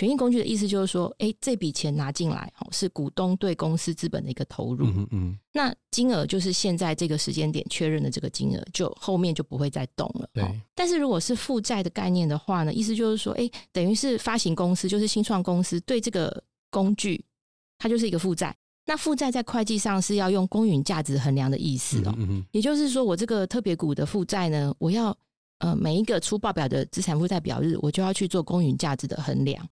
权益工具的意思就是说，哎，这笔钱拿进来，哦，是股东对公司资本的一个投入。嗯嗯。那金额就是现在这个时间点确认的这个金额，就后面就不会再动了。对。但是如果是负债的概念的话呢，意思就是说，哎，等于是发行公司，就是新创公司对这个工具，它就是一个负债。那负债在会计上是要用公允价值衡量的意思哦。嗯也就是说，我这个特别股的负债呢，我要呃每一个出报表的资产负债表日，我就要去做公允价值的衡量。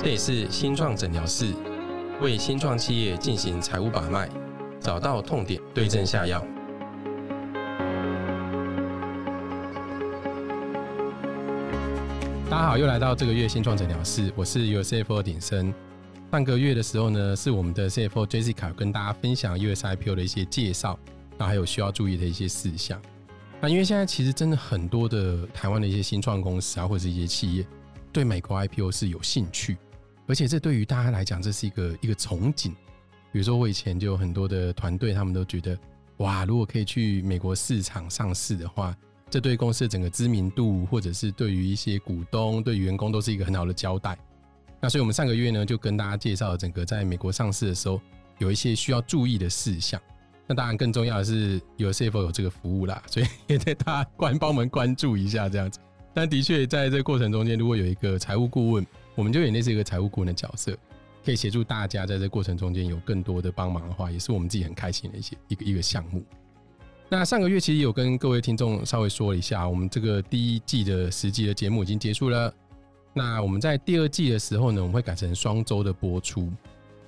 这里是新创诊疗室，为新创企业进行财务把脉，找到痛点，对症下药。大家好，又来到这个月新创诊疗室，我是 USFO 鼎生。上个月的时候呢，是我们的 CFO Jessica 跟大家分享 USIPO 的一些介绍，那还有需要注意的一些事项。那因为现在其实真的很多的台湾的一些新创公司啊，或者是一些企业，对美国 IPO 是有兴趣。而且这对于大家来讲，这是一个一个憧憬。比如说，我以前就有很多的团队，他们都觉得，哇，如果可以去美国市场上市的话，这对公司的整个知名度，或者是对于一些股东、对员工，都是一个很好的交代。那所以我们上个月呢，就跟大家介绍整个在美国上市的时候，有一些需要注意的事项。那当然更重要的是，有 CFO 有这个服务啦，所以也在大家关帮我们关注一下这样子。但的确，在这个过程中间，如果有一个财务顾问，我们就演类似一个财务顾问的角色，可以协助大家在这过程中间有更多的帮忙的话，也是我们自己很开心的一些一个一个项目。那上个月其实有跟各位听众稍微说了一下，我们这个第一季的十集的节目已经结束了。那我们在第二季的时候呢，我们会改成双周的播出，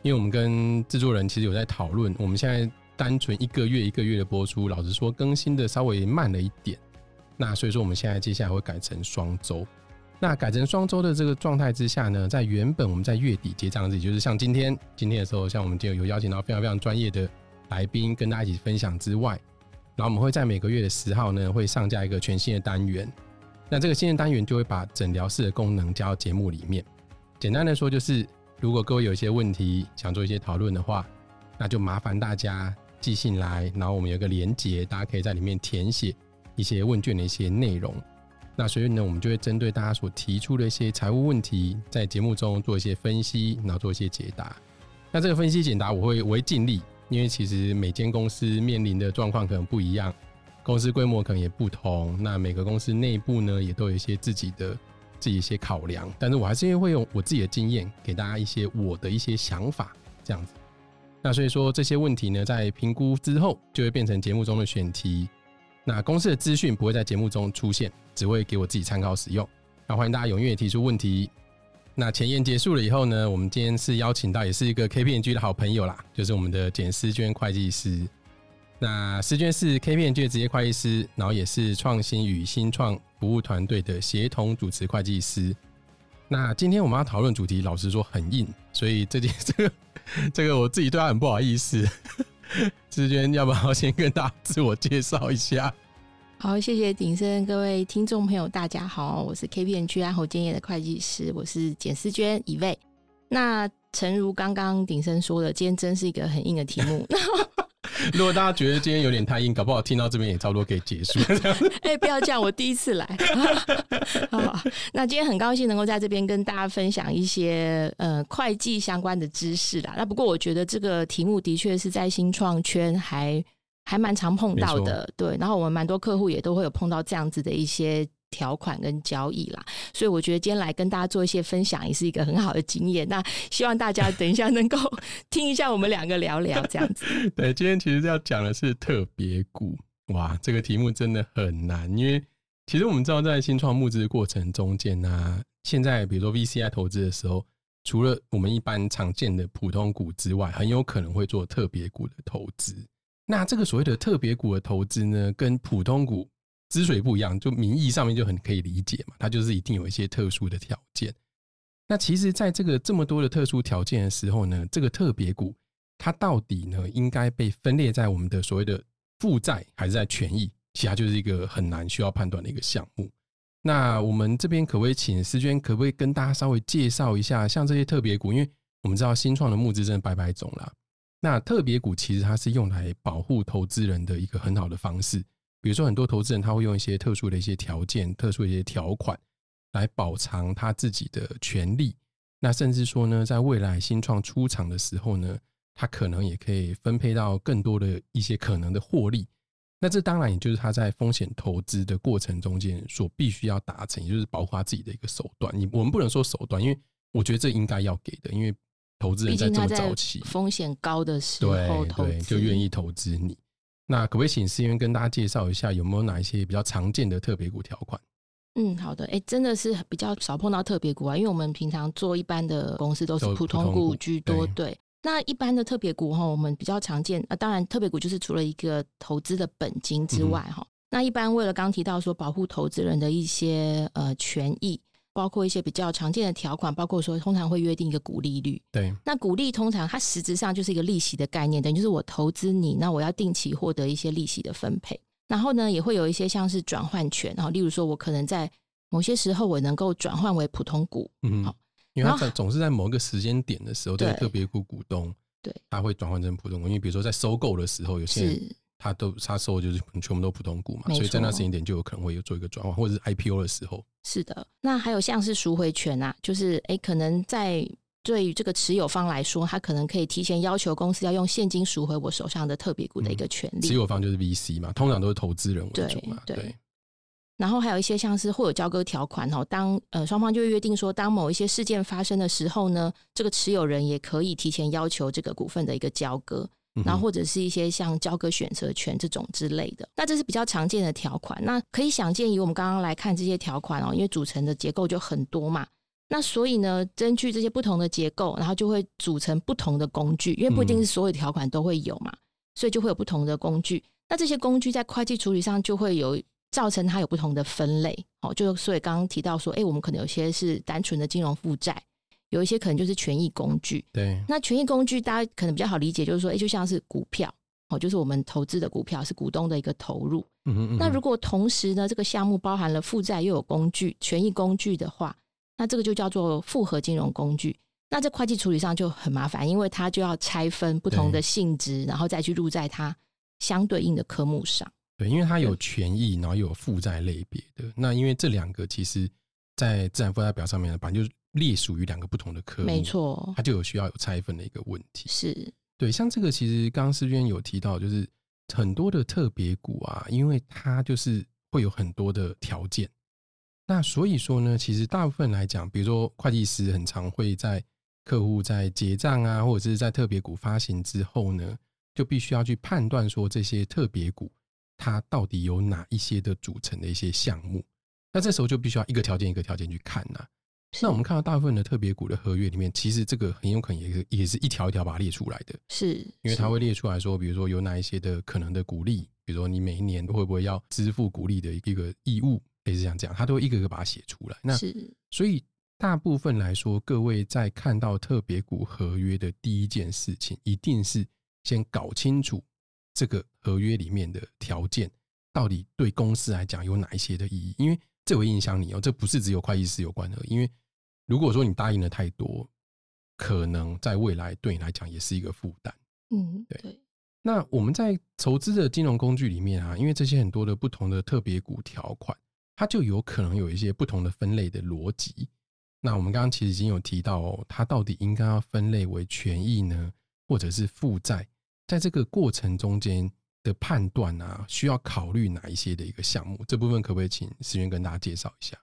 因为我们跟制作人其实有在讨论，我们现在单纯一个月一个月的播出，老实说更新的稍微慢了一点。那所以说我们现在接下来会改成双周。那改成双周的这个状态之下呢，在原本我们在月底结账日，就是像今天今天的时候，像我们就有邀请到非常非常专业的来宾跟大家一起分享之外，然后我们会在每个月的十号呢，会上架一个全新的单元。那这个新的单元就会把诊疗室的功能加到节目里面。简单的说，就是如果各位有一些问题想做一些讨论的话，那就麻烦大家寄信来，然后我们有个连接，大家可以在里面填写一些问卷的一些内容。那所以呢，我们就会针对大家所提出的一些财务问题，在节目中做一些分析，然后做一些解答。那这个分析解答，我会我会尽力，因为其实每间公司面临的状况可能不一样，公司规模可能也不同。那每个公司内部呢，也都有一些自己的自己一些考量。但是我还是会用我自己的经验，给大家一些我的一些想法，这样子。那所以说这些问题呢，在评估之后，就会变成节目中的选题。那公司的资讯不会在节目中出现，只会给我自己参考使用。那欢迎大家踊跃提出问题。那前言结束了以后呢，我们今天是邀请到也是一个 KPMG 的好朋友啦，就是我们的简思娟会计师。那思娟是 KPMG 的职业会计师，然后也是创新与新创服务团队的协同主持会计师。那今天我们要讨论主题，老实说很硬，所以这件 这个这个我自己对他很不好意思。思娟，要不要先跟大家自我介绍一下？好，谢谢鼎盛，各位听众朋友，大家好，我是 KPN 区安侯建业的会计师，我是简思娟一位。那诚如刚刚鼎盛说的，今天真是一个很硬的题目。如果大家觉得今天有点太硬，搞不好听到这边也差不多可以结束。哎，不要这样，我第一次来。好，那今天很高兴能够在这边跟大家分享一些呃会计相关的知识啦。那不过我觉得这个题目的确是在新创圈还还蛮常碰到的，对。然后我们蛮多客户也都会有碰到这样子的一些。条款跟交易啦，所以我觉得今天来跟大家做一些分享，也是一个很好的经验。那希望大家等一下能够 听一下我们两个聊聊这样子。对，今天其实要讲的是特别股，哇，这个题目真的很难，因为其实我们知道在新创募资过程中间呢，现在比如说 VCI 投资的时候，除了我们一般常见的普通股之外，很有可能会做特别股的投资。那这个所谓的特别股的投资呢，跟普通股。之所以不一样，就名义上面就很可以理解嘛，它就是一定有一些特殊的条件。那其实，在这个这么多的特殊条件的时候呢，这个特别股它到底呢应该被分列在我们的所谓的负债，还是在权益？其他就是一个很难需要判断的一个项目。那我们这边可不可以请思娟，可不可以跟大家稍微介绍一下，像这些特别股？因为我们知道新创的募资真的百百种啦。那特别股其实它是用来保护投资人的一个很好的方式。比如说，很多投资人他会用一些特殊的一些条件、特殊的一些条款来保藏他自己的权利。那甚至说呢，在未来新创出厂的时候呢，他可能也可以分配到更多的一些可能的获利。那这当然也就是他在风险投资的过程中间所必须要达成，也就是保护他自己的一个手段。你我们不能说手段，因为我觉得这应该要给的，因为投资人在这么早期风险高的时候，对对，就愿意投资你。那可不可以请思源跟大家介绍一下，有没有哪一些比较常见的特别股条款？嗯，好的。哎，真的是比较少碰到特别股啊，因为我们平常做一般的公司都是普通股居多。对，那一般的特别股哈，我们比较常见啊。当然，特别股就是除了一个投资的本金之外哈，那一般为了刚提到说保护投资人的一些呃权益。包括一些比较常见的条款，包括说通常会约定一个股利率。对，那股利通常它实质上就是一个利息的概念，等于就是我投资你，那我要定期获得一些利息的分配。然后呢，也会有一些像是转换权，然后例如说我可能在某些时候我能够转换为普通股。嗯，好，因为它总是在某一个时间点的时候，这个特别股股东对，他会转换成普通股，因为比如说在收购的时候，有些。他都他收的就是全部都普通股嘛，所以在那时间点就有可能会有做一个转换，或者是 IPO 的时候。是的，那还有像是赎回权啊，就是哎，可能在对于这个持有方来说，他可能可以提前要求公司要用现金赎回我手上的特别股的一个权利。持有方就是 VC 嘛，通常都是投资人为主嘛。对。然后还有一些像是会有交割条款哦，当呃双方就约定说，当某一些事件发生的时候呢，这个持有人也可以提前要求这个股份的一个交割。然后或者是一些像交割选择权这种之类的，那这是比较常见的条款。那可以想见，以我们刚刚来看这些条款哦，因为组成的结构就很多嘛。那所以呢，根据这些不同的结构，然后就会组成不同的工具，因为不一定是所有条款都会有嘛，所以就会有不同的工具。那这些工具在会计处理上就会有造成它有不同的分类。哦，就所以刚刚提到说，哎，我们可能有些是单纯的金融负债。有一些可能就是权益工具，对。那权益工具大家可能比较好理解，就是说，哎，就像是股票，哦，就是我们投资的股票是股东的一个投入。嗯嗯。那如果同时呢，这个项目包含了负债又有工具、权益工具的话，那这个就叫做复合金融工具。那在会计处理上就很麻烦，因为它就要拆分不同的性质，然后再去入在它相对应的科目上。对，因为它有权益，然后又有负债类别的。那因为这两个其实，在自然负债表上面呢，反正就是。隶属于两个不同的科目，没错，它就有需要有拆分的一个问题。是对，像这个其实刚刚师娟有提到，就是很多的特别股啊，因为它就是会有很多的条件。那所以说呢，其实大部分来讲，比如说会计师很常会在客户在结账啊，或者是在特别股发行之后呢，就必须要去判断说这些特别股它到底有哪一些的组成的一些项目。那这时候就必须要一个条件一个条件去看呐。那我们看到大部分的特别股的合约里面，其实这个很有可能也是也是一条一条把它列出来的，是因为它会列出来说，比如说有哪一些的可能的股利，比如说你每一年会不会要支付股利的一个义务，类似像这样，它都会一个个把它写出来。那所以大部分来说，各位在看到特别股合约的第一件事情，一定是先搞清楚这个合约里面的条件到底对公司来讲有哪一些的意义，因为这会影响你哦，这不是只有会计师有关的，因为如果说你答应的太多，可能在未来对你来讲也是一个负担。嗯，对。那我们在筹资的金融工具里面啊，因为这些很多的不同的特别股条款，它就有可能有一些不同的分类的逻辑。那我们刚刚其实已经有提到哦，它到底应该要分类为权益呢，或者是负债？在这个过程中间的判断啊，需要考虑哪一些的一个项目？这部分可不可以请思源跟大家介绍一下？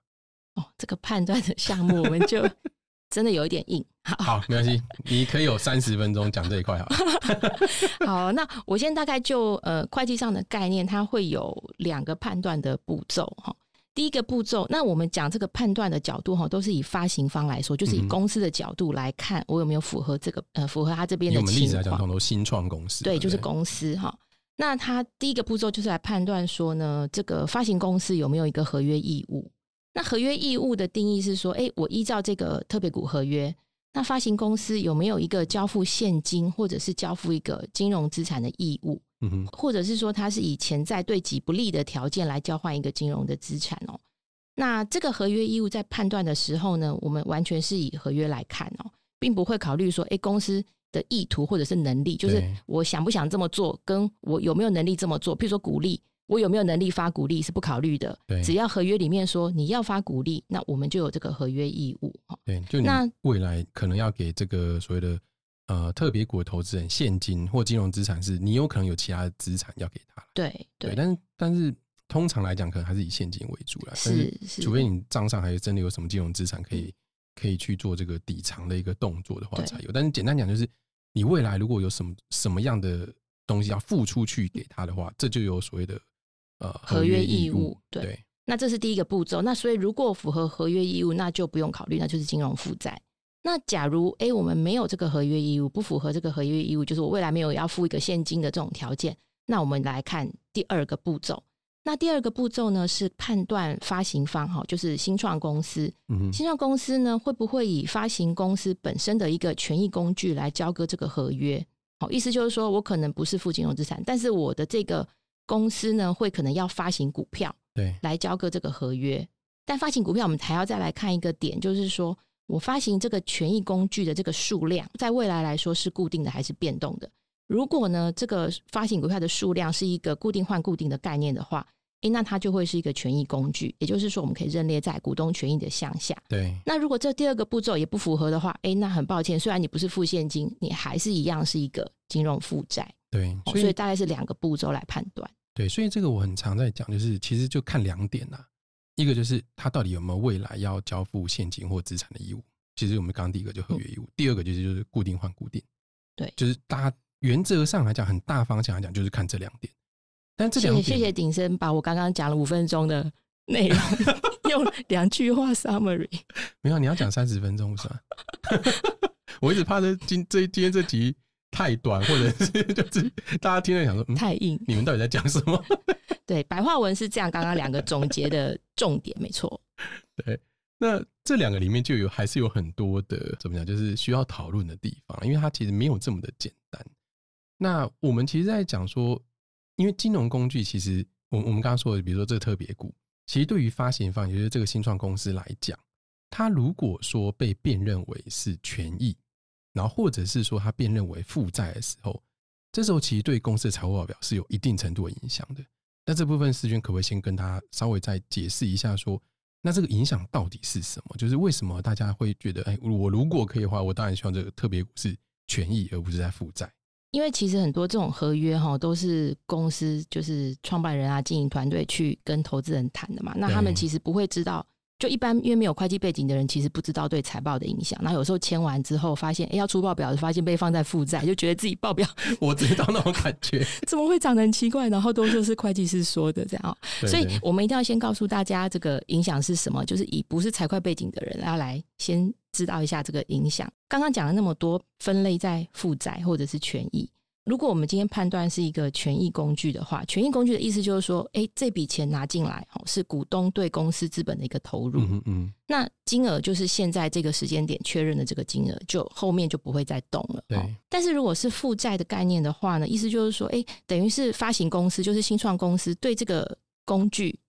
哦，这个判断的项目，我们就 真的有一点硬。好，没关系，你可以有三十分钟讲这一块好。好，那我先大概就呃会计上的概念，它会有两个判断的步骤哈。第一个步骤，那我们讲这个判断的角度哈，都是以发行方来说，就是以公司的角度来看，我有没有符合这个呃符合他这边的。我们例子来讲，很多新创公司，对，就是公司哈。那他第一个步骤就是来判断说呢，这个发行公司有没有一个合约义务。那合约义务的定义是说，哎，我依照这个特别股合约，那发行公司有没有一个交付现金或者是交付一个金融资产的义务？嗯哼，或者是说它是以潜在对己不利的条件来交换一个金融的资产哦？那这个合约义务在判断的时候呢，我们完全是以合约来看哦，并不会考虑说，哎，公司。的意图或者是能力，就是我想不想这么做，跟我有没有能力这么做。譬如说鼓励，我有没有能力发鼓励是不考虑的对。只要合约里面说你要发鼓励，那我们就有这个合约义务。对，就你那未来可能要给这个所谓的呃特别股的投资人现金或金融资产，是你有可能有其他的资产要给他。对对，对，但是但是通常来讲，可能还是以现金为主啦。是是，除非你账上还真的有什么金融资产可以可以去做这个抵偿的一个动作的话才有。但是简单讲，就是你未来如果有什么什么样的东西要付出去给他的话，这就有所谓的呃合约义义务对对那这是第一个步骤。那所以如果符合合约义务，那就不用考虑，那就是金融负债。那假如诶我们没有这个合约义务，不符合这个合约义务，就是我未来没有要付一个现金的这种条件，那我们来看第二个步骤。那第二个步骤呢是判断发行方哈，就是新创公司。嗯新创公司呢会不会以发行公司本身的一个权益工具来交割这个合约？好，意思就是说我可能不是负金融资产，但是我的这个公司呢会可能要发行股票。对来交割这个合约。但发行股票，我们还要再来看一个点，就是说我发行这个权益工具的这个数量，在未来来说是固定的还是变动的？如果呢，这个发行股票的数量是一个固定换固定的概念的话，诶，那它就会是一个权益工具，也就是说，我们可以认列在股东权益的项下。对那如果这第二个步骤也不符合的话，诶，那很抱歉，虽然你不是付现金，你还是一样是一个金融负债。对，哦所以所以大概是两个步骤来判断。对，所以这个我很常在讲，就是其实就看两点呐、一个就是他到底有没有未来要交付现金或资产的义务。其实我们刚刚第一个就合约义务，第二个就是就是固定换固定。对就是大家原则上来讲，很大方向来讲，就是看这两点。但这两点，谢谢谢谢鼎生把我刚刚讲了五分钟的内容 用两句话 summary。没有你要讲三十分钟是吧？我一直怕这今这今天这集太短，或者是就是大家听了想说，嗯，太硬，你们到底在讲什么？对，白话文是这样，刚刚两个总结的重点没错。对那这两个里面就有还是有很多的怎么讲，就是需要讨论的地方，因为它其实没有这么的简单。那我们其实在讲说，因为金融工具其实我我们刚刚说的，比如说这个特别股，其实对于发行方，也就是这个新创公司来讲，它如果说被辨认为是权益，然后或者是说它辨认为负债的时候，这时候其实对公司的财务报表是有一定程度的影响的。那这部分世娟可不可以先跟他稍微再解释一下说？那这个影响到底是什么？就是为什么大家会觉得，哎，我如果可以的话，我当然希望这个特别股是权益，而不是在负债。因为其实很多这种合约哈，都是公司就是创办人啊、经营团队去跟投资人谈的嘛。那他们其实不会知道，就一般因为没有会计背景的人，其实不知道对财报的影响。那有时候签完之后，发现哎要出报表，发现被放在负债，就觉得自己报表 我知道那种感觉，怎么会长得很奇怪，然后都说是会计师说的这样所以我们一定要先告诉大家这个影响是什么，就是以不是财会背景的人要来先知道一下这个影响。刚刚讲了那么多分类在负债或者是权益，如果我们今天判断是一个权益工具的话，权益工具的意思就是说，哎，这笔钱拿进来哦，是股东对公司资本的一个投入，嗯嗯嗯，那金额就是现在这个时间点确认的这个金额，就后面就不会再动了。对哦但是如果是负债的概念的话呢，意思就是说，哎，等于是发行公司，就是新创公司对这个工具，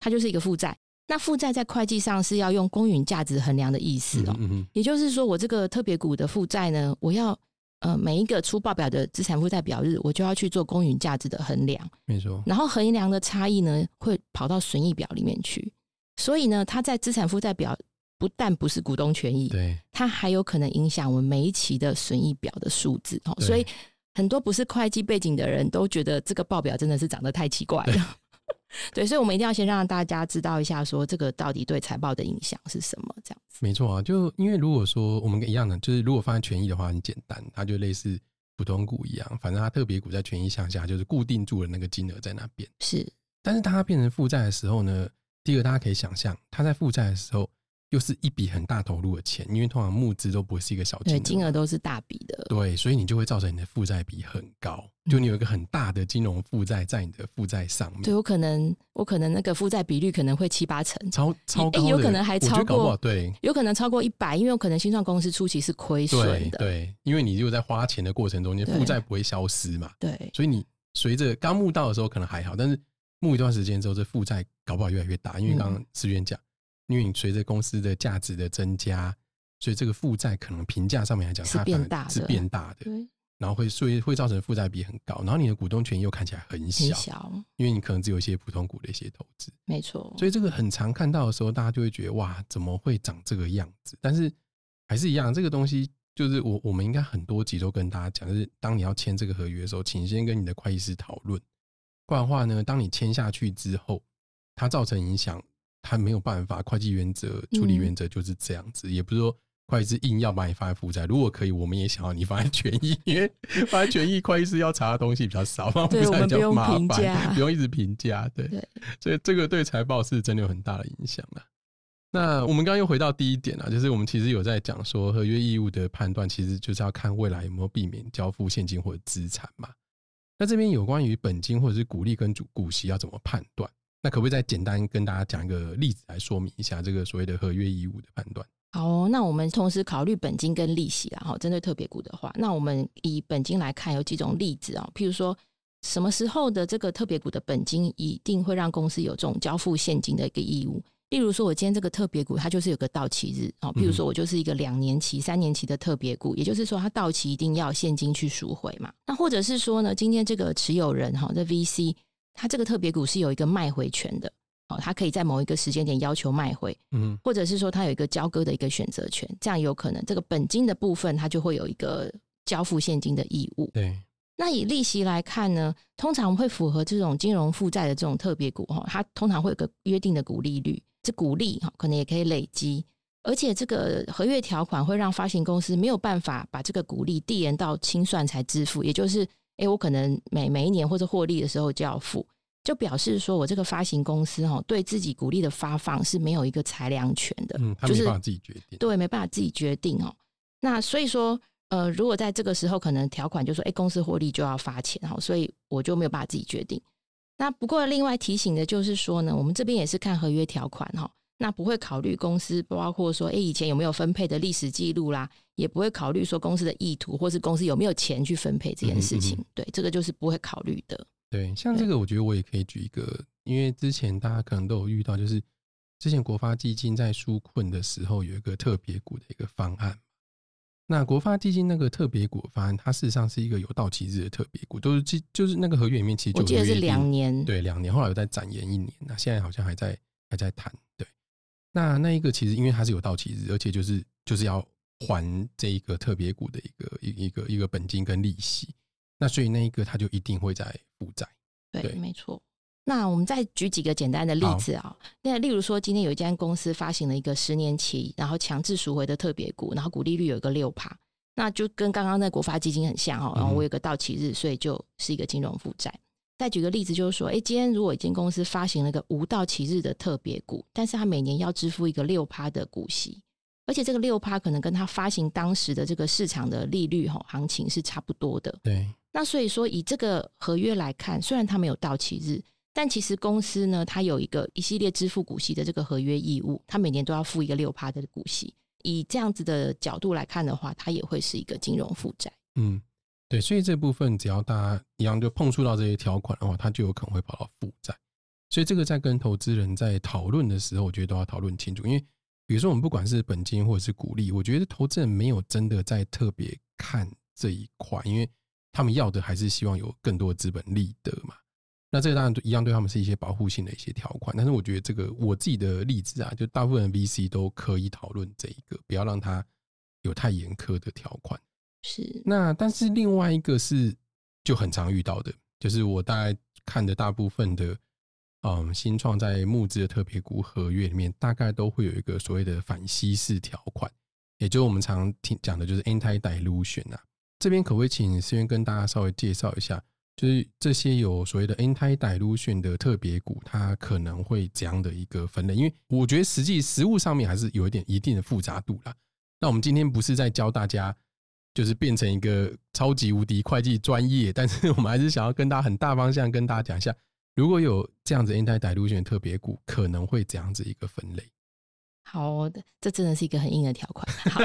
它就是一个负债。那负债在会计上是要用公允价值衡量的意思哦。嗯嗯也就是说，我这个特别股的负债呢，我要呃每一个出报表的资产负债表日，我就要去做公允价值的衡量。没错，然后衡量的差异呢，会跑到损益表里面去。所以呢，它在资产负债表不但不是股东权益，对它还有可能影响我们每一期的损益表的数字。哦，所以很多不是会计背景的人都觉得这个报表真的是长得太奇怪了。对，所以我们一定要先让大家知道一下，说这个到底对财报的影响是什么，这样子。没错啊。就因为如果说我们跟一样的，就是如果放在权益的话，很简单，它就类似普通股一样，反正它特别股在权益项下就是固定住了那个金额在那边。是但是当它变成负债的时候呢，第一个大家可以想象，它在负债的时候又是一笔很大投入的钱，因为通常募资都不会是一个小金对，额，金额都是大笔的。对，所以你就会造成你的负债比很高，就你有一个很大的金融负债在你的负债上面，对我可能，我可能那个负债比率可能会七八成，超超高的，诶有可能还超过对。有可能超过一百，因为有可能新创公司初期是亏损的。对对，因为你就在花钱的过程中，你的负债不会消失嘛，对。所以你随着刚募到的时候可能还好，但是募一段时间之后，这负债搞不好越来越大，因为刚刚思源讲，因为你随着公司的价值的增加，所以这个负债可能评价上面来讲，是它是变大的变大的，对，然后会所以会造成负债比很高，然后你的股东权益又看起来很小，因为你可能只有一些普通股的一些投资，没错。所以这个很常看到的时候，大家就会觉得哇，怎么会长这个样子？但是还是一样，这个东西就是我我们应该很多集都跟大家讲，就是当你要签这个合约的时候，请先跟你的会计师讨论，不然的话呢，当你签下去之后，它造成影响，它没有办法，会计原则处理嗯原则就是这样子，也不是说。会计师硬要把你放在负债，如果可以，我们也想要你放在权益，因为放在权益，会计师要查的东西比较少，放负对我债比较们不用麻烦，不用一直评价，对。对，所以这个对财报是真的有很大的影响的。那我们刚刚又回到第一点啊，就是我们其实有在讲说合约义务的判断，其实就是要看未来有没有避免交付现金或者资产嘛。那这边有关于本金或者是股利跟主股息要怎么判断？那可不可以再简单跟大家讲一个例子来说明一下这个所谓的合约义务的判断？好哦、那我们同时考虑本金跟利息啦。哈，针对特别股的话，那我们以本金来看，有几种例子啊、譬如说，什么时候的这个特别股的本金一定会让公司有这种交付现金的一个义务？例如说，我今天这个特别股它就是有个到期日啊，譬如说我就是一个两年期、三年期的特别股，也就是说它到期一定要现金去赎回嘛。那或者是说呢，今天这个持有人哈，这 VC 它这个特别股是有一个卖回权的。哦，它可以在某一个时间点要求卖回，嗯，或者是说它有一个交割的一个选择权，这样有可能这个本金的部分它就会有一个交付现金的义务。对，那以利息来看呢，通常会符合这种金融负债的这种特别股哈，它通常会有个约定的股利率，这股利哈可能也可以累积，而且这个合约条款会让发行公司没有办法把这个股利递延到清算才支付，也就是诶，我可能每每一年或者获利的时候就要付。就表示说我这个发行公司哈，对自己股利的发放是没有一个裁量权的，嗯，他就是没办法自己决定，对，没办法自己决定哦。那所以说，呃，如果在这个时候可能条款就说，哎，公司获利就要发钱哈，所以我就没有办法自己决定。那不过另外提醒的就是说呢，我们这边也是看合约条款哈，那不会考虑公司包括说，哎，以前有没有分配的历史记录啦，也不会考虑说公司的意图或是公司有没有钱去分配这件事情。嗯嗯对，这个就是不会考虑的。对，像这个我觉得我也可以举一个，因为之前大家可能都有遇到，就是之前国发基金在纾困的时候有一个特别股的一个方案。那国发基金那个特别股方案，它事实上是一个有到期日的特别股，都是基就是那个合约里面其实就我记得是两年，对，两年，后来有再展延一年，那现在好像还在还在谈。对，那那一个其实因为它是有到期日，而且就是就是要还这一个特别股的一个一一个一个本金跟利息，那所以那一个它就一定会在负债。对，对没错。那我们再举几个简单的例子啊、那例如说，今天有一家公司发行了一个十年期，然后强制赎回的特别股，然后股利率有一个六趴，那就跟刚刚那国发基金很像哦。然后我有个到期日，所以就是一个金融负债。再举个例子，就是说，哎，今天如果一间公司发行了一个无到期日的特别股，但是它每年要支付一个六趴的股息，而且这个六趴可能跟它发行当时的这个市场的利率哈行情是差不多的。对，那所以说，以这个合约来看，虽然它没有到期日，但其实公司呢，它有一个一系列支付股息的这个合约义务，它每年都要付一个六趴的股息。以这样子的角度来看的话，它也会是一个金融负债。嗯，对，所以这部分只要大家一样就碰触到这些条款的话，它就有可能会跑到负债。所以这个在跟投资人在讨论的时候，我觉得都要讨论清楚。因为比如说我们不管是本金或者是股利，我觉得投资人没有真的在特别看这一块，因为他们要的还是希望有更多的资本利得嘛。那这个当然一样对他们是一些保护性的一些条款，但是我觉得这个我自己的例子啊，就大部分的 VC 都可以讨论这一个，不要让它有太严苛的条款。是，那但是另外一个是就很常遇到的，就是我大概看的大部分的，嗯，新创在募资的特别股合约里面，大概都会有一个所谓的反稀释条款，也就是我们常听讲的，就是 anti dilution 啊。这边可不可以请思源跟大家稍微介绍一下，就是这些有所谓的 anti dilution 的特别股，它可能会怎样的一个分类？因为我觉得实际实物上面还是有一点一定的复杂度啦。那我们今天不是在教大家。就是变成一个超级无敌会计专业，但是我们还是想要跟大家很大方向跟大家讲一下，如果有这样子 anti dilution 特别股，可能会这样子一个分类。好的，这真的是一个很硬的条款。好，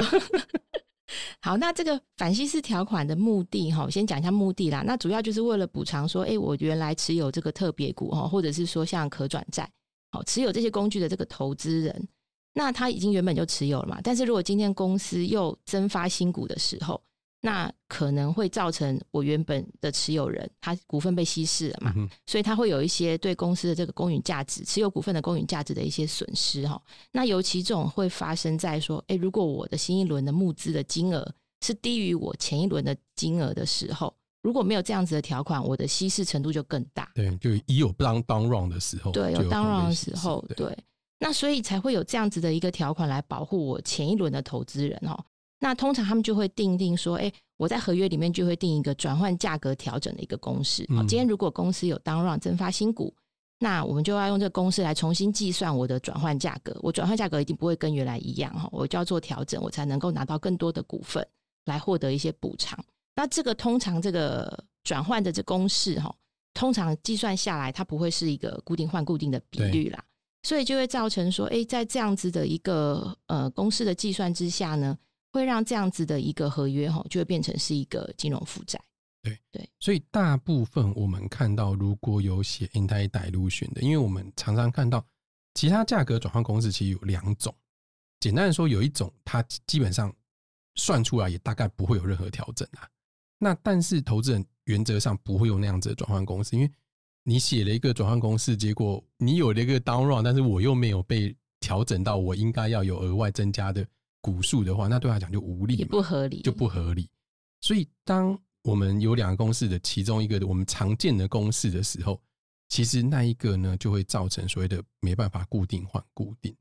好，那这个反稀释条款的目的哈，先讲一下目的啦。那主要就是为了补偿说，哎，我原来持有这个特别股哈，或者是说像可转债，好持有这些工具的这个投资人，那他已经原本就持有了嘛，但是如果今天公司又增发新股的时候，那可能会造成我原本的持有人他股份被稀释了嘛，所以他会有一些对公司的这个公允价值、持有股份的公允价值的一些损失哈。那尤其这种会发生在说，哎，如果我的新一轮的募资的金额是低于我前一轮的金额的时候，如果没有这样子的条款，我的稀释程度就更大。对，就已有当当 run 的时候，对，有当 run 的时候，对，那所以才会有这样子的一个条款来保护我前一轮的投资人哈。那通常他们就会定定说，哎，我在合约里面就会定一个转换价格调整的一个公式。好，今天如果公司有当让增发新股，那我们就要用这个公式来重新计算我的转换价格。我转换价格一定不会跟原来一样哈，我就要做调整，我才能够拿到更多的股份来获得一些补偿。那这个通常这个转换的这公式哈，通常计算下来它不会是一个固定换固定的比率啦，所以就会造成说，哎，在这样子的一个呃公式的计算之下呢。会让这样子的一个合约哈，就会变成是一个金融负债。对对，所以大部分我们看到，如果有写 anti dilution 的，因为我们常常看到其他价格转换公式，其实有两种。简单的说，有一种它基本上算出来也大概不会有任何调整啊。那但是投资人原则上不会用那样子的转换公式，因为你写了一个转换公式，结果你有了一个 down run，但是我又没有被调整到我应该要有额外增加的。股数的话，那对他讲就无力，也不合理，就不合理。所以，当我们有两个公式的其中一个我们常见的公式的时候，其实那一个呢，就会造成所谓的没办法固定换固定。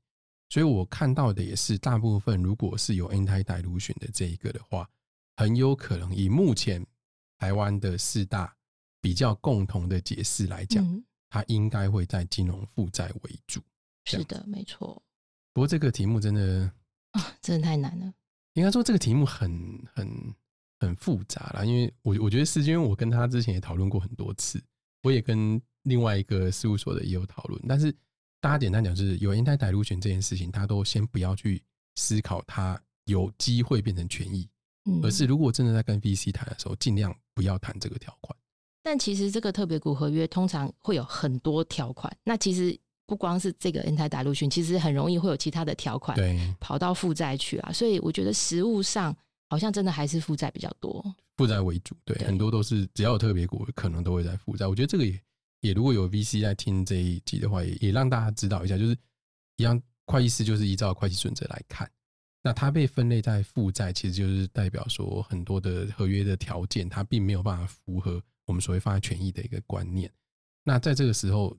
所以我看到的也是，大部分如果是有 anti dilution 的这一个的话，很有可能以目前台湾的四大比较共同的解释来讲，它应该会在金融负债为主。是的，没错。不过这个题目真的。啊，真的太难了。应该说这个题目很很很复杂了，因为我我觉得是因为我跟他之前也讨论过很多次，我也跟另外一个事务所的也有讨论。但是大家简单讲，就是有人在带入权这件事情，他都先不要去思考他有机会变成权益，而是如果真的在跟 VC 谈的时候，尽量不要谈这个条款。但其实这个特别股合约通常会有很多条款，那其实。不光是这个 N 台打入群，其实很容易会有其他的条款跑到负债去啊，所以我觉得实物上好像真的还是负债比较多，负债为主，对，很多都是只要有特别股，可能都会在负债。我觉得这个也也如果有 VC 在听这一集的话，也也让大家知道一下，就是一样会计师就是依照会计准则来看，那它被分类在负债，其实就是代表说很多的合约的条件，它并没有办法符合我们所谓放在权益的一个观念。那在这个时候。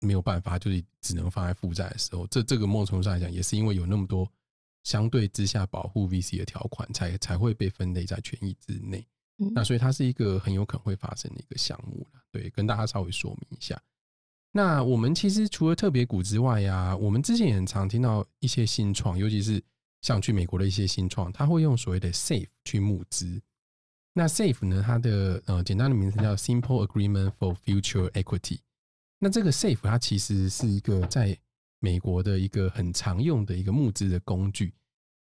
没有办法，就是只能放在负债的时候。这这个某种程度上来讲，也是因为有那么多相对之下保护 VC 的条款，才才会被分类在权益之内。那所以它是一个很有可能会发生的一个项目了。对，跟大家稍微说明一下。那我们其实除了特别股之外呀，我们之前也很常听到一些新创，尤其是像去美国的一些新创，他会用所谓的 SAFE 去募资。那 SAFE 呢，它的呃简单的名字叫 Simple Agreement for Future Equity。那这个 SAFE 它其实是一个在美国的一个很常用的一个募资的工具。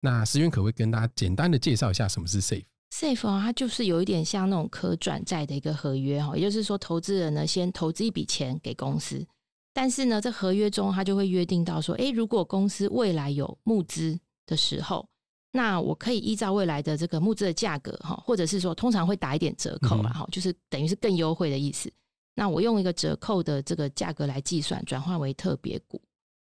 那石原可不可以跟大家简单的介绍一下什么是 SAFE？SAFE 啊，它就是有一点像那种可转债的一个合约哈，也就是说，投资人呢先投资一笔钱给公司，但是呢，在合约中他就会约定到说，诶，如果公司未来有募资的时候，那我可以依照未来的这个募资的价格哈，或者是说通常会打一点折扣啦哈，就是等于是更优惠的意思。那我用一个折扣的这个价格来计算，转换为特别股。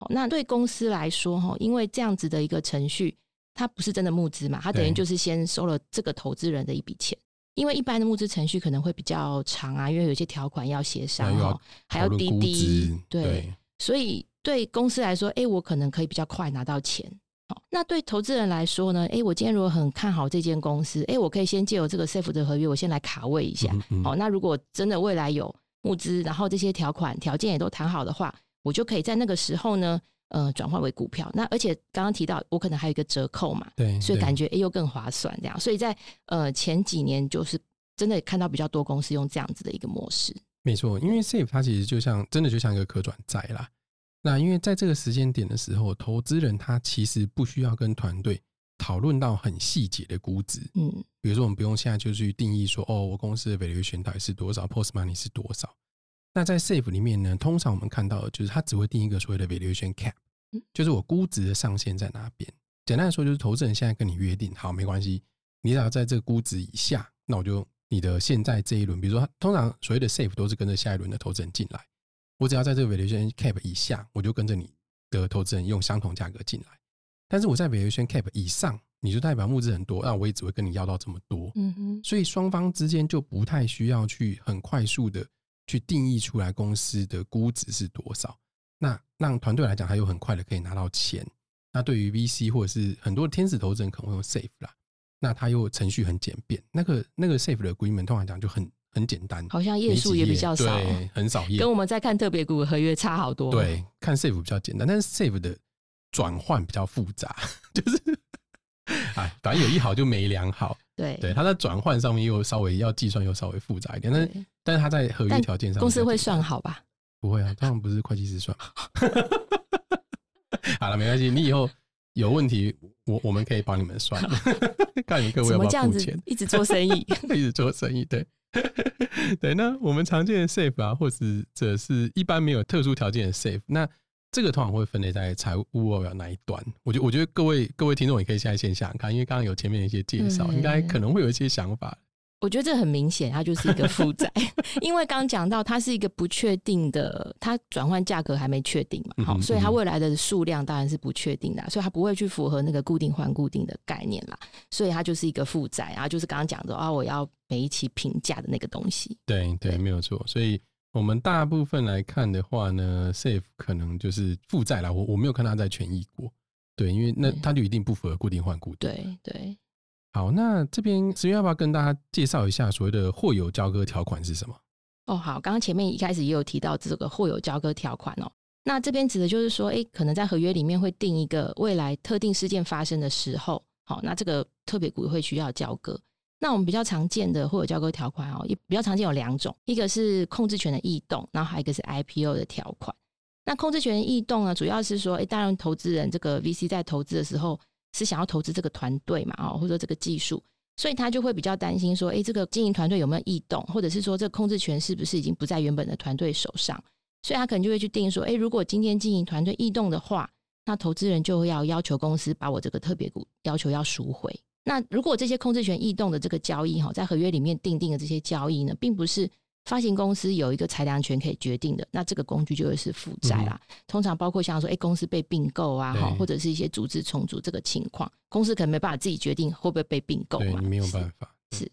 那对公司来说，哈，因为这样子的一个程序，它不是真的募资嘛，它等于就是先收了这个投资人的一笔钱。因为一般的募资程序可能会比较长啊，因为有些条款要协商哈，还要滴滴，对，所以对公司来说，哎，我可能可以比较快拿到钱。好，那对投资人来说呢，哎，我今天如果很看好这间公司，哎，我可以先借由这个 safe 的合约，我先来卡位一下。好，那如果真的未来有募资，然后这些条款条件也都谈好的话，我就可以在那个时候呢，呃，转换为股票。那而且刚刚提到，我可能还有一个折扣嘛，对，所以感觉哎又更划算这样。所以在呃前几年，就是真的看到比较多公司用这样子的一个模式。没错，因为 Safe 它其实就像真的就像一个可转债啦。那因为在这个时间点的时候，投资人他其实不需要跟团队讨论到很细节的估值，嗯。比如说，我们不用现在就去定义说，哦，我公司的 valuation 到底是多少，post money 是多少。那在 safe 里面呢，通常我们看到的就是它只会定一个所谓的 valuation cap，就是我估值的上限在哪边。简单来说，就是投资人现在跟你约定好，没关系，你只要在这个估值以下，那我就你的现在这一轮，比如说通常所谓的 safe 都是跟着下一轮的投资人进来，我只要在这个 valuation cap 以下，我就跟着你的投资人用相同价格进来。但是我在 valuation cap 以上，你就代表募资很多，那我也只会跟你要到这么多。嗯哼，所以双方之间就不太需要去很快速的去定义出来公司的估值是多少。那让团队来讲，他又很快的可以拿到钱。那对于 VC 或者是很多天使投资人可能会用 Safe 啦，那他又程序很简便。那个那个 Safe 的 agreement 通常讲就很很简单，好像页数也比较少，对，很少页，跟我们在看特别股合约差好多。对，看 Safe 比较简单，但是 Safe 的转换比较复杂，就是 哎，反正有一好就没两好。对，对，它在转换上面又稍微要计算又稍微复杂一点，但是但是它在合约条件上，公司会算好吧？不会啊，当然不是会计师算。好了，没关系，你以后有问题，我我们可以帮你们算，看你们各位要不要付钱。一直做生意，一直做生意，对对。那我们常见的 safe 啊，或者这是一般没有特殊条件的 safe，那这个通常会分类在财务报表那一端。我觉得，我觉得各位各位听众也可以现在先想想看，因为刚刚有前面的一些介绍，应该可能会有一些想法。我觉得这很明显，它就是一个负债，因为刚刚讲到它是一个不确定的，它转换价格还没确定嘛，好，所以它未来的数量当然是不确定的，所以它不会去符合那个固定换固定的概念啦，所以它就是一个负债，然后就是刚刚讲的啊，我要每一期评价的那个东西。对对，没有错。所以我们大部分来看的话呢，safe 可能就是负债啦。我我没有看他在权益过，对，因为那他就一定不符合固定换固定。对对。好，那这边十月要不要跟大家介绍一下所谓的货有交割条款是什么？哦，好，刚刚前面一开始也有提到这个货有交割条款哦。那这边指的就是说，哎，可能在合约里面会定一个未来特定事件发生的时候，好，那这个特别股会需要交割。那我们比较常见的或者交割条款哦，也比较常见有两种，一个是控制权的异动，然后还有一个是 IPO 的条款。那控制权异动呢，主要是说，哎，当然投资人这个 VC 在投资的时候。是想要投资这个团队嘛？哦，或者说这个技术，所以他就会比较担心说，哎，这个经营团队有没有异动，或者是说这个控制权是不是已经不在原本的团队手上？所以他可能就会去定说，哎，如果今天经营团队异动的话，那投资人就要要求公司把我这个特别股要求要赎回。那如果这些控制权异动的这个交易哈，在合约里面定定的这些交易呢，并不是。发行公司有一个裁量权可以决定的，那这个工具就会是负债啦。通常包括像说，哎，公司被并购啊，哈，或者是一些组织重组这个情况，公司可能没办法自己决定会不会被并购嘛，没有办法。是。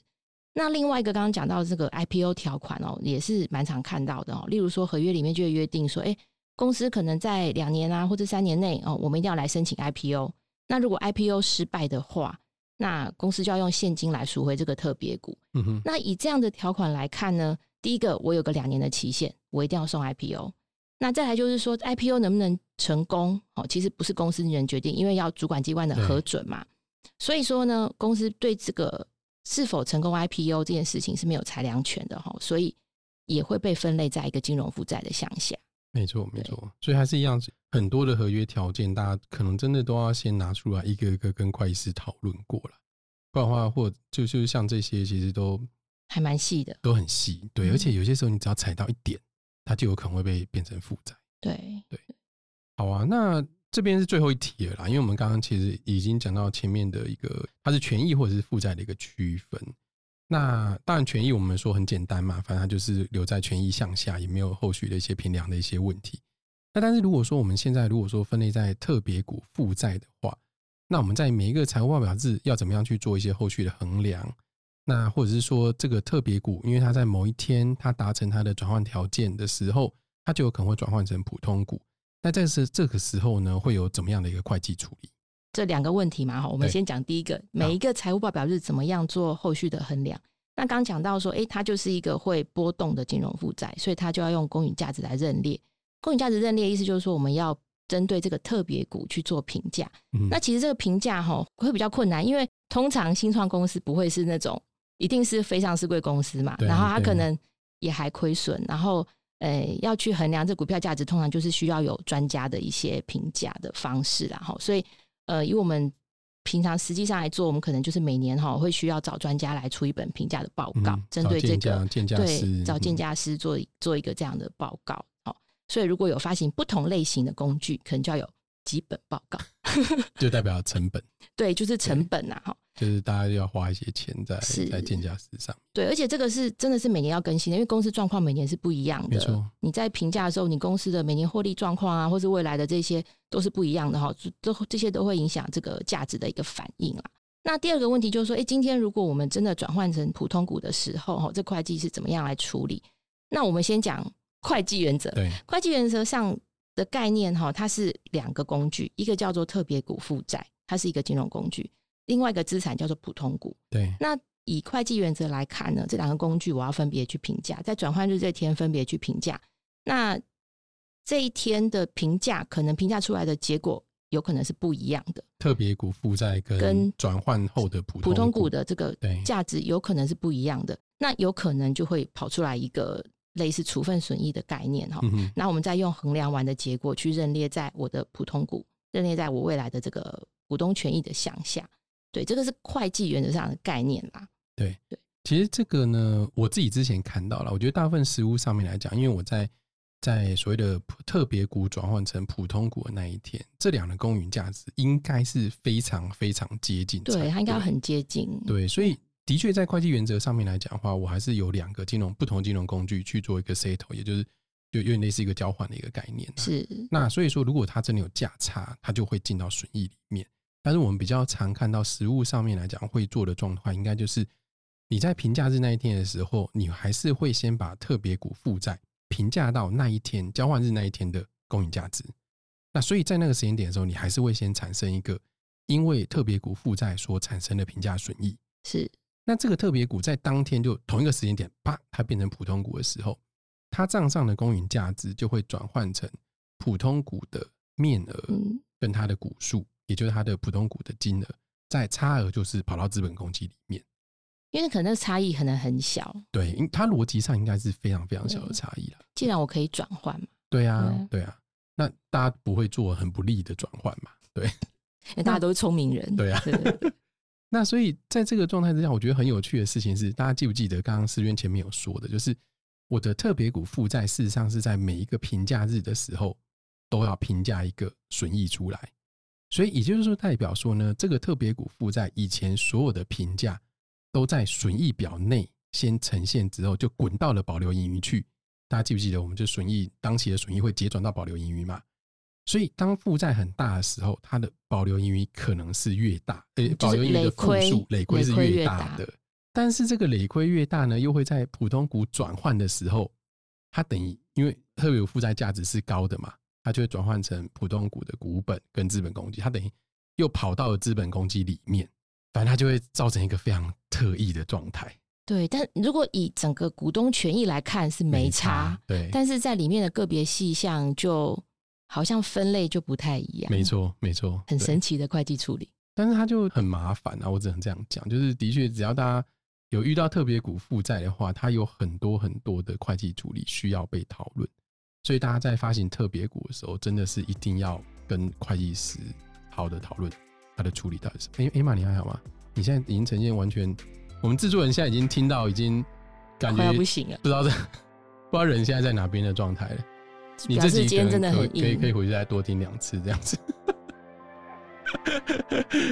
那另外一个刚刚讲到这个 IPO 条款哦，也是蛮常看到的哦。例如说，合约里面就会约定说，哎，公司可能在两年啊或者三年内哦，我们一定要来申请 IPO。那如果 IPO 失败的话，那公司就要用现金来赎回这个特别股。嗯哼。那以这样的条款来看呢？第一个，我有个两年的期限，我一定要送 IPO。那再来就是说，IPO 能不能成功？哦，其实不是公司人决定，因为要主管机关的核准嘛。所以说呢，公司对这个是否成功 IPO 这件事情是没有裁量权的哈，所以也会被分类在一个金融负债的项下。没错，没错。所以还是一样，很多的合约条件，大家可能真的都要先拿出来一个一个跟会计师讨论过了，不然的话，或就就像这些，其实都。还蛮细的，都很细，对，而且有些时候你只要踩到一点，它就有可能会被变成负债。对对，好啊，那这边是最后一题了啦，因为我们刚刚其实已经讲到前面的一个，它是权益或者是负债的一个区分。那当然，权益我们说很简单嘛，反正它就是留在权益向下，也没有后续的一些平量的一些问题。那但是如果说我们现在如果说分类在特别股负债的话，那我们在每一个财务报表日要怎么样去做一些后续的衡量？那或者是说，这个特别股，因为它在某一天它达成它的转换条件的时候，它就有可能会转换成普通股。那这是这个时候呢，会有怎么样的一个会计处理？这两个问题嘛，哈，我们先讲第一个，每一个财务报表日怎么样做后续的衡量？那刚讲到说，哎，它就是一个会波动的金融负债，所以它就要用公允价值来认列。公允价值认列意思就是说，我们要针对这个特别股去做评价。那其实这个评价哈会比较困难，因为通常新创公司不会是那种。一定是非上市贵公司嘛，然后它可能也还亏损，然后呃要去衡量这股票价值，通常就是需要有专家的一些评价的方式，然后所以呃以我们平常实际上来做，我们可能就是每年哈会需要找专家来出一本评价的报告，针对这个对找鉴价师做做一个这样的报告，好，所以如果有发行不同类型的工具，可能就要有。几本报告，就代表成本，对，就是成本呐，哈。就是大家要花一些钱在在建价师上。对，而且这个是真的是每年要更新的，因为公司状况每年是不一样的。没错，你在评价的时候，你公司的每年获利状况啊，或是未来的这些都是不一样的哈，都这些都会影响这个价值的一个反应啊。那第二个问题就是说，哎，今天如果我们真的转换成普通股的时候，哈，这会计是怎么样来处理？那我们先讲会计原则。对，会计原则上的概念哈，它是两个工具，一个叫做特别股负债，它是一个金融工具。另外一个资产叫做普通股。对，那以会计原则来看呢，这两个工具我要分别去评价，在转换日这天分别去评价。那这一天的评价，可能评价出来的结果有可能是不一样的。特别股负债跟跟转换后的普通股的这个对价值有可能是不一样的。那有可能就会跑出来一个类似处分损益的概念哈。嗯，那我们再用衡量完的结果去认列在我的普通股，认列在我未来的这个股东权益的项下。对，这个是会计原则上的概念啦。对对。其实这个呢，我自己之前看到了，我觉得大部分实物上面来讲，因为我在在所谓的特别股转换成普通股的那一天，这两个公允价值应该是非常非常接近才，对，它应该很接近。对，所以的确在会计原则上面来讲的话，我还是有两个金融不同金融工具去做一个 settle，也就是就有点类似一个交换的一个概念啊。是，那所以说，如果它真的有价差，它就会进到损益里面。但是我们比较常看到实物上面来讲会做的状况，应该就是你在评价日那一天的时候，你还是会先把特别股负债评价到那一天交换日那一天的公允价值。那所以在那个时间点的时候，你还是会先产生一个因为特别股负债所产生的评价损益。是，那这个特别股在当天就同一个时间点，啪，它变成普通股的时候，它账上的公允价值就会转换成普通股的面额嗯，跟它的股数，也就是它的普通股的金额，在差额就是跑到资本公积里面。因为可能差异可能很小，对，因它逻辑上应该是非常非常小的差异了。既然我可以转换嘛，对啊嗯，对啊，那大家不会做很不利的转换嘛？对。因为大家都是聪明人。对啊那所以在这个状态之下，我觉得很有趣的事情是，大家记不记得刚刚思渊前面有说的，就是我的特别股负债事实上是在每一个评价日的时候都要评价一个损益出来，所以也就是说代表说呢，这个特别股负债以前所有的评价都在损益表内先呈现之后，就滚到了保留盈余去。大家记不记得，我们就损益当期的损益会结转到保留盈余嘛？所以当负债很大的时候，它的保留盈余可能是越大，呃，就是保留盈余的负数累亏是越大的。但是这个累亏越大呢，又会在普通股转换的时候，它等于因为特别有负债价值是高的嘛，它就会转换成普通股的股本跟资本公积，它等于又跑到了资本公积里面，反正它就会造成一个非常特异的状态，对，但如果以整个股东权益来看是没差，，对，但是在里面的个别细项就好像分类就不太一样，没，错，没错，很神奇的会计处理。但是它就很麻烦啊，我只能这样讲，就是的确，只要大家有遇到特别股负债的话，它有很多很多的会计处理需要被讨论，所以大家在发行特别股的时候，真的是一定要跟会计师好的讨论它的处理到底是。哎、哎玛，你还好吗？你现在已经呈现完全，我们制作人现在已经听到，已经感觉不行了，不知道在 不知道人现在在哪边的状态了。你表自己示今天真的很硬可以可以。回去再多听两次这样子。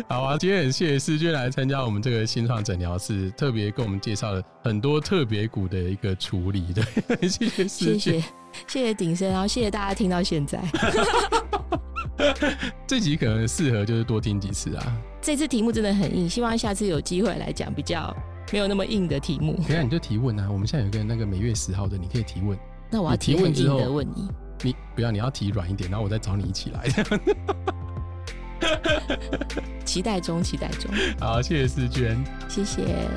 好啊，今天很谢谢思娟来参加我们这个新创诊疗室，特别跟我们介绍了很多特别股的一个处理。的，谢谢思谢娟。谢谢谢鼎生，然后谢谢大家听到现在。这集可能适合就是多听几次啊。这次题目真的很硬，希望下次有机会来讲比较没有那么硬的题目。等一下你就提问啊，我们现在有个那个每月十号的，你可以提问。那我要提提很硬问之后的问你，你不要，你要提软一点，然后我再找你一起来。期待中，期待中，好，谢谢思娟。谢谢。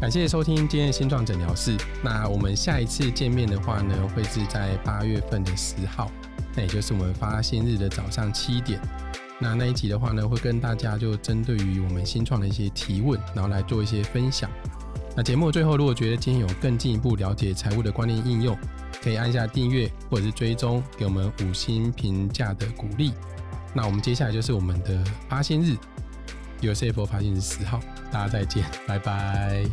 感谢收听今天的新创诊疗室。那我们下一次见面的话呢，会是在八月份的十号，那也就是我们发薪日的早上七点。那那一集的话呢，会跟大家就针对于我们新创的一些提问，然后来做一些分享。那节目最后，如果觉得今天有更进一步了解财务的观念应用，可以按下订阅或者是追踪，给我们五星评价的鼓励。那我们接下来就是我们的发现日，USF 发现日十号，大家再见，拜拜。